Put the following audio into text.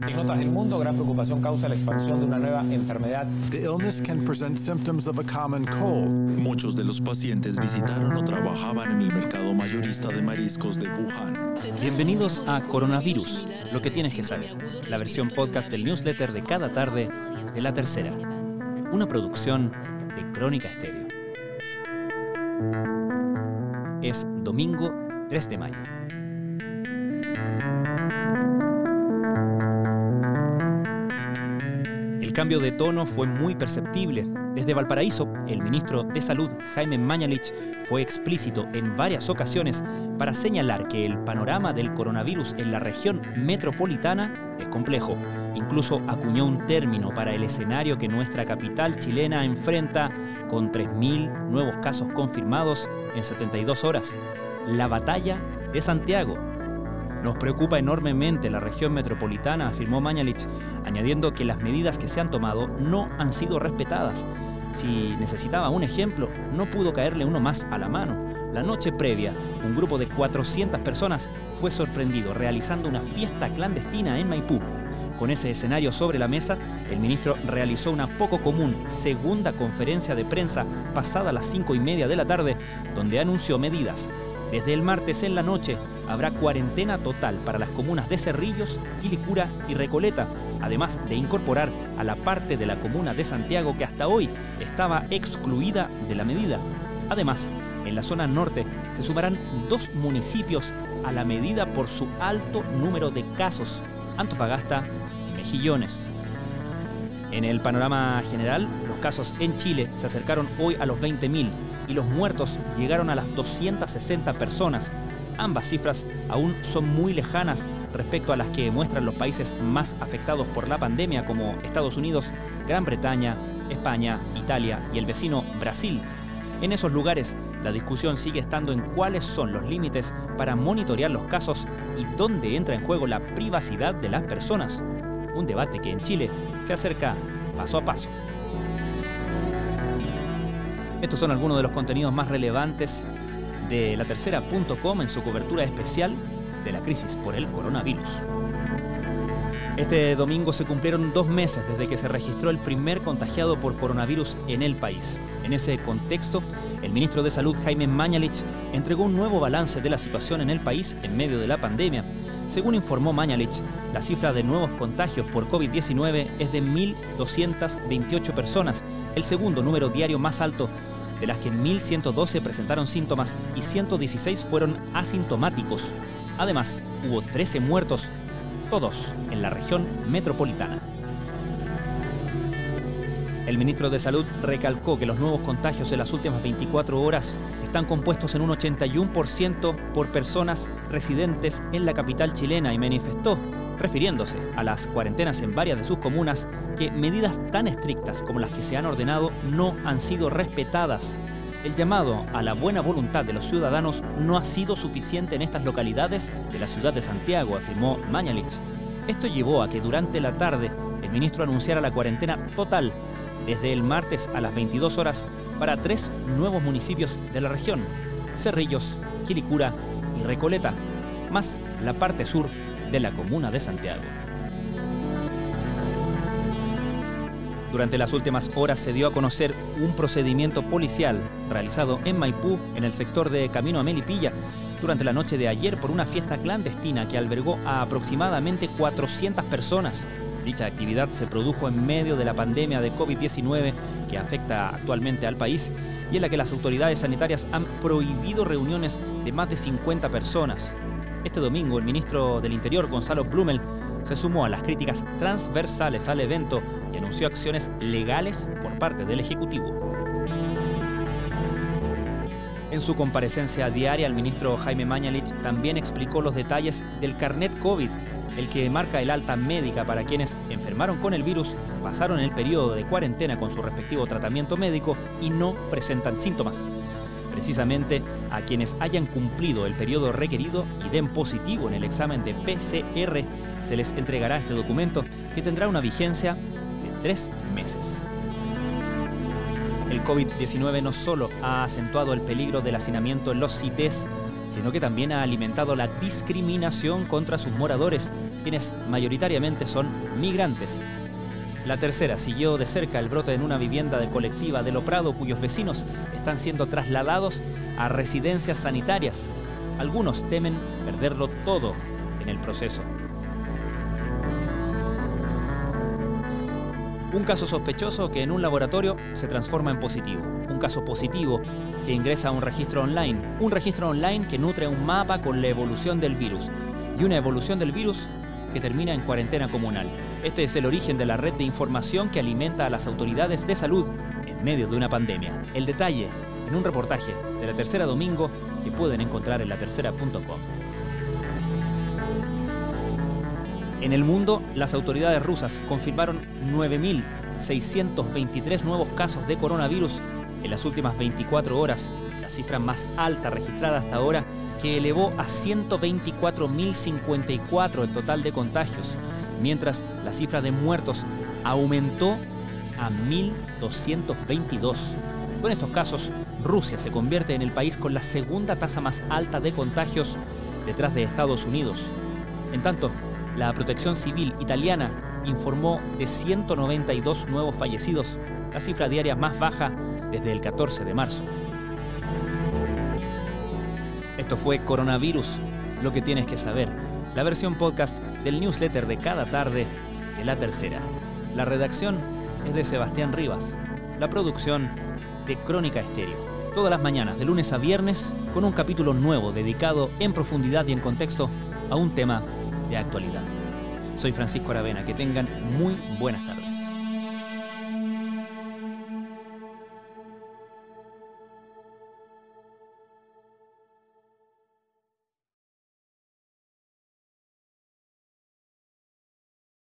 En notas del mundo, gran preocupación causa la expansión de una nueva enfermedad. The illness can present symptoms of a common cold. Muchos de los pacientes visitaron o trabajaban en el mercado mayorista de mariscos de Wuhan. Bienvenidos a Coronavirus, lo que tienes que saber, la versión podcast del newsletter de cada tarde de La Tercera, una producción de Crónica Estéreo. Es domingo 3 de mayo. Cambio de tono fue muy perceptible. Desde Valparaíso, el ministro de Salud, Jaime Mañalich, fue explícito en varias ocasiones para señalar que el panorama del coronavirus en la región metropolitana es complejo. Incluso acuñó un término para el escenario que nuestra capital chilena enfrenta con 3.000 nuevos casos confirmados en 72 horas. La batalla de Santiago, nos preocupa enormemente la región metropolitana, afirmó Mañalich, añadiendo que las medidas que se han tomado no han sido respetadas. Si necesitaba un ejemplo, no pudo caerle uno más a la mano. La noche previa, un grupo de 400 personas fue sorprendido realizando una fiesta clandestina en Maipú. Con ese escenario sobre la mesa, el ministro realizó una poco común segunda conferencia de prensa pasada a las 5 y media de la tarde, donde anunció medidas desde el martes en la noche habrá cuarentena total para las comunas de Cerrillos, Quilicura y Recoleta, además de incorporar a la parte de la comuna de Santiago que hasta hoy estaba excluida de la medida. Además, en la zona norte se sumarán dos municipios a la medida por su alto número de casos, Antofagasta y Mejillones. En el panorama general, los casos en Chile se acercaron hoy a los 20.000 y los muertos llegaron a las 260 personas. Ambas cifras aún son muy lejanas respecto a las que muestran los países más afectados por la pandemia como Estados Unidos, Gran Bretaña, España, Italia y el vecino Brasil. En esos lugares, la discusión sigue estando en cuáles son los límites para monitorear los casos y dónde entra en juego la privacidad de las personas. Un debate que en Chile se acerca paso a paso. Estos son algunos de los contenidos más relevantes de la tercera.com en su cobertura especial de la crisis por el coronavirus. Este domingo se cumplieron dos meses desde que se registró el primer contagiado por coronavirus en el país. En ese contexto, el ministro de Salud Jaime Mañalich entregó un nuevo balance de la situación en el país en medio de la pandemia. Según informó Mañalich, la cifra de nuevos contagios por COVID-19 es de 1.228 personas, el segundo número diario más alto, de las que 1.112 presentaron síntomas y 116 fueron asintomáticos. Además, hubo 13 muertos, todos en la región metropolitana. El ministro de Salud recalcó que los nuevos contagios en las últimas 24 horas están compuestos en un 81% por personas residentes en la capital chilena y manifestó, refiriéndose a las cuarentenas en varias de sus comunas, que medidas tan estrictas como las que se han ordenado no han sido respetadas. El llamado a la buena voluntad de los ciudadanos no ha sido suficiente en estas localidades de la ciudad de Santiago, afirmó Mañalich. Esto llevó a que durante la tarde el ministro anunciara la cuarentena total desde el martes a las 22 horas para tres nuevos municipios de la región, Cerrillos, Quilicura y Recoleta, más la parte sur de la comuna de Santiago. Durante las últimas horas se dio a conocer un procedimiento policial realizado en Maipú, en el sector de Camino a Melipilla, durante la noche de ayer por una fiesta clandestina que albergó a aproximadamente 400 personas. Dicha actividad se produjo en medio de la pandemia de COVID-19 que afecta actualmente al país y en la que las autoridades sanitarias han prohibido reuniones de más de 50 personas. Este domingo el ministro del Interior, Gonzalo Blumel, se sumó a las críticas transversales al evento y anunció acciones legales por parte del Ejecutivo. En su comparecencia diaria, el ministro Jaime Mañalich también explicó los detalles del carnet COVID, el que marca el alta médica para quienes enfermaron con el virus, pasaron el periodo de cuarentena con su respectivo tratamiento médico y no presentan síntomas. Precisamente a quienes hayan cumplido el periodo requerido y den positivo en el examen de PCR, se les entregará este documento que tendrá una vigencia de tres meses. El COVID-19 no solo ha acentuado el peligro del hacinamiento en los CITES, sino que también ha alimentado la discriminación contra sus moradores, quienes mayoritariamente son migrantes. La tercera siguió de cerca el brote en una vivienda de colectiva de Loprado cuyos vecinos están siendo trasladados a residencias sanitarias. Algunos temen perderlo todo en el proceso. Un caso sospechoso que en un laboratorio se transforma en positivo. Un caso positivo que ingresa a un registro online. Un registro online que nutre un mapa con la evolución del virus. Y una evolución del virus que termina en cuarentena comunal. Este es el origen de la red de información que alimenta a las autoridades de salud en medio de una pandemia. El detalle en un reportaje de la tercera domingo que pueden encontrar en latercera.com. En el mundo, las autoridades rusas confirmaron 9.623 nuevos casos de coronavirus en las últimas 24 horas, la cifra más alta registrada hasta ahora, que elevó a 124.054 el total de contagios, mientras la cifra de muertos aumentó a 1.222. Con estos casos, Rusia se convierte en el país con la segunda tasa más alta de contagios detrás de Estados Unidos. En tanto, la Protección Civil italiana informó de 192 nuevos fallecidos, la cifra diaria más baja desde el 14 de marzo. Esto fue Coronavirus, lo que tienes que saber, la versión podcast del newsletter de cada tarde de la tercera. La redacción es de Sebastián Rivas, la producción de Crónica Estéreo. Todas las mañanas, de lunes a viernes, con un capítulo nuevo dedicado en profundidad y en contexto a un tema de actualidad. Soy Francisco Aravena, que tengan muy buenas tardes.